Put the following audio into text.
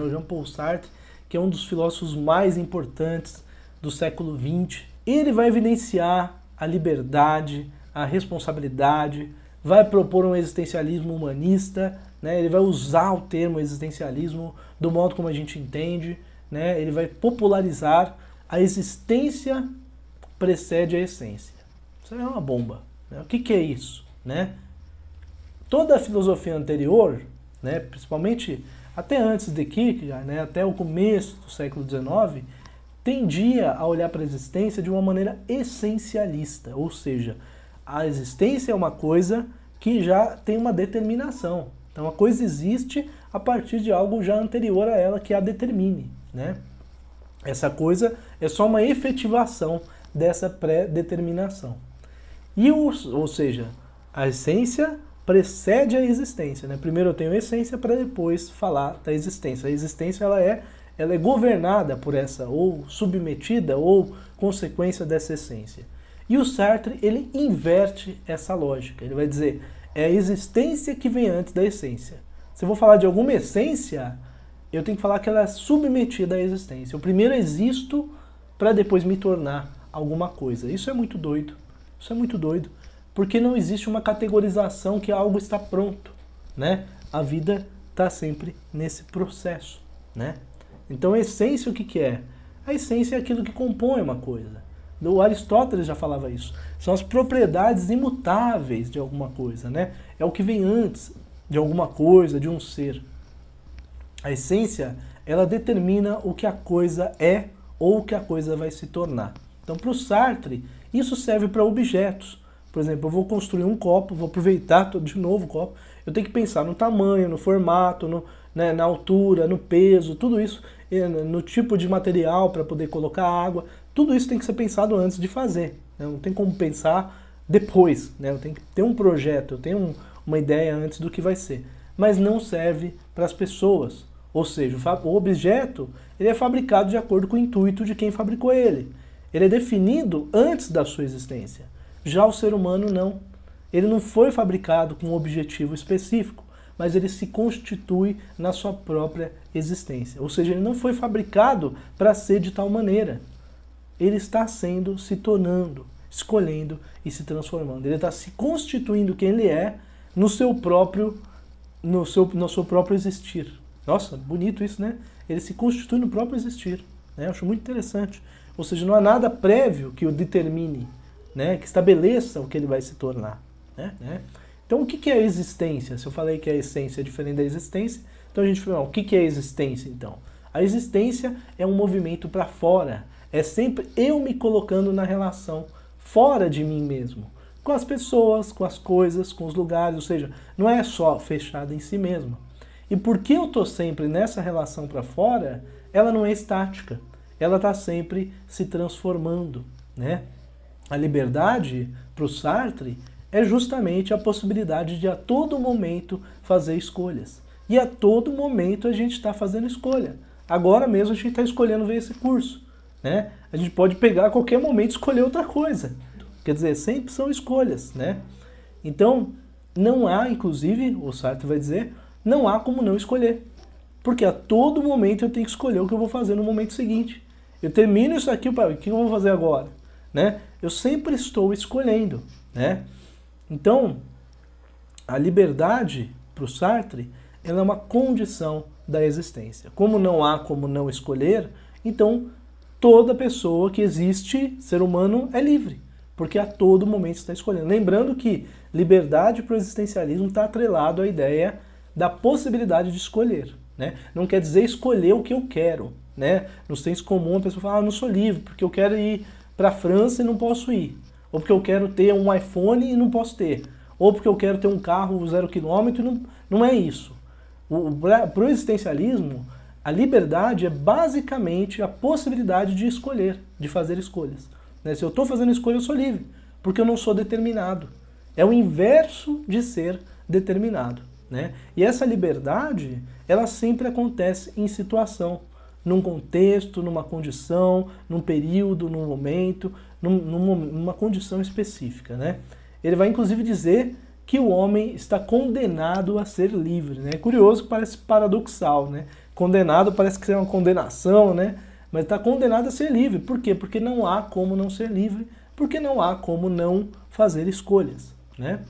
O Jean-Paul Sartre, que é um dos filósofos mais importantes do século XX, ele vai evidenciar a liberdade, a responsabilidade, vai propor um existencialismo humanista, né? ele vai usar o termo existencialismo do modo como a gente entende, né? ele vai popularizar a existência precede a essência. Isso é uma bomba. Né? O que, que é isso? Né? Toda a filosofia anterior, né, principalmente até antes de Kierkegaard, né, até o começo do século XIX, tendia a olhar para a existência de uma maneira essencialista, ou seja, a existência é uma coisa que já tem uma determinação. Então a coisa existe a partir de algo já anterior a ela que a determine. Né? Essa coisa é só uma efetivação dessa pré-determinação. E o, ou seja, a essência precede a existência. Né? Primeiro eu tenho essência para depois falar da existência. A existência ela é, ela é governada por essa, ou submetida, ou consequência dessa essência. E o Sartre ele inverte essa lógica. Ele vai dizer é a existência que vem antes da essência. Se eu vou falar de alguma essência, eu tenho que falar que ela é submetida à existência. Eu primeiro existo para depois me tornar alguma coisa. Isso é muito doido. Isso é muito doido porque não existe uma categorização que algo está pronto, né? A vida está sempre nesse processo, né? Então a essência o que, que é? A essência é aquilo que compõe uma coisa. O Aristóteles já falava isso. São as propriedades imutáveis de alguma coisa, né? É o que vem antes de alguma coisa, de um ser. A essência, ela determina o que a coisa é ou o que a coisa vai se tornar. Então, para o Sartre, isso serve para objetos. Por exemplo, eu vou construir um copo, vou aproveitar de novo o copo. Eu tenho que pensar no tamanho, no formato, no, né, na altura, no peso, tudo isso, no tipo de material para poder colocar água. Tudo isso tem que ser pensado antes de fazer. Né? Não tem como pensar depois. Né? Eu tenho que ter um projeto, eu tenho um, uma ideia antes do que vai ser. Mas não serve para as pessoas. Ou seja, o objeto ele é fabricado de acordo com o intuito de quem fabricou ele. Ele é definido antes da sua existência. Já o ser humano não. Ele não foi fabricado com um objetivo específico, mas ele se constitui na sua própria existência. Ou seja, ele não foi fabricado para ser de tal maneira. Ele está sendo, se tornando, escolhendo e se transformando. Ele está se constituindo quem ele é no seu próprio, no seu, no seu próprio existir. Nossa, bonito isso, né? Ele se constitui no próprio existir. Né? Eu acho muito interessante. Ou seja, não há nada prévio que o determine né, que estabeleça o que ele vai se tornar. Né? né? Então, o que é a existência? Se eu falei que a essência é diferente da existência, então a gente fala, o que é a existência então? A existência é um movimento para fora, é sempre eu me colocando na relação fora de mim mesmo, com as pessoas, com as coisas, com os lugares, ou seja, não é só fechado em si mesmo. E porque eu estou sempre nessa relação para fora, ela não é estática, ela está sempre se transformando, né? A liberdade para o Sartre é justamente a possibilidade de a todo momento fazer escolhas. E a todo momento a gente está fazendo escolha. Agora mesmo a gente está escolhendo ver esse curso. Né? A gente pode pegar a qualquer momento e escolher outra coisa. Quer dizer, sempre são escolhas. Né? Então, não há, inclusive, o Sartre vai dizer, não há como não escolher. Porque a todo momento eu tenho que escolher o que eu vou fazer no momento seguinte. Eu termino isso aqui, o que eu vou fazer agora? Né? Eu sempre estou escolhendo, né? Então, a liberdade para o Sartre ela é uma condição da existência. Como não há como não escolher, então toda pessoa que existe, ser humano, é livre, porque a todo momento está escolhendo. Lembrando que liberdade para o existencialismo está atrelado à ideia da possibilidade de escolher. Né? Não quer dizer escolher o que eu quero. Né? No senso comum, a pessoa fala, ah, não sou livre, porque eu quero ir para a França e não posso ir. Ou porque eu quero ter um iPhone e não posso ter. Ou porque eu quero ter um carro zero quilômetro não, não é isso. Para o existencialismo, a liberdade é basicamente a possibilidade de escolher, de fazer escolhas. Né? Se eu estou fazendo escolha, eu sou livre, porque eu não sou determinado. É o inverso de ser determinado. Né? E essa liberdade, ela sempre acontece em situação num contexto, numa condição, num período, num momento, num, numa condição específica. Né? Ele vai inclusive dizer que o homem está condenado a ser livre. Né? Curioso parece paradoxal, né? condenado parece que é uma condenação, né? Mas está condenado a ser livre. Por quê? Porque não há como não ser livre, porque não há como não fazer escolhas, né?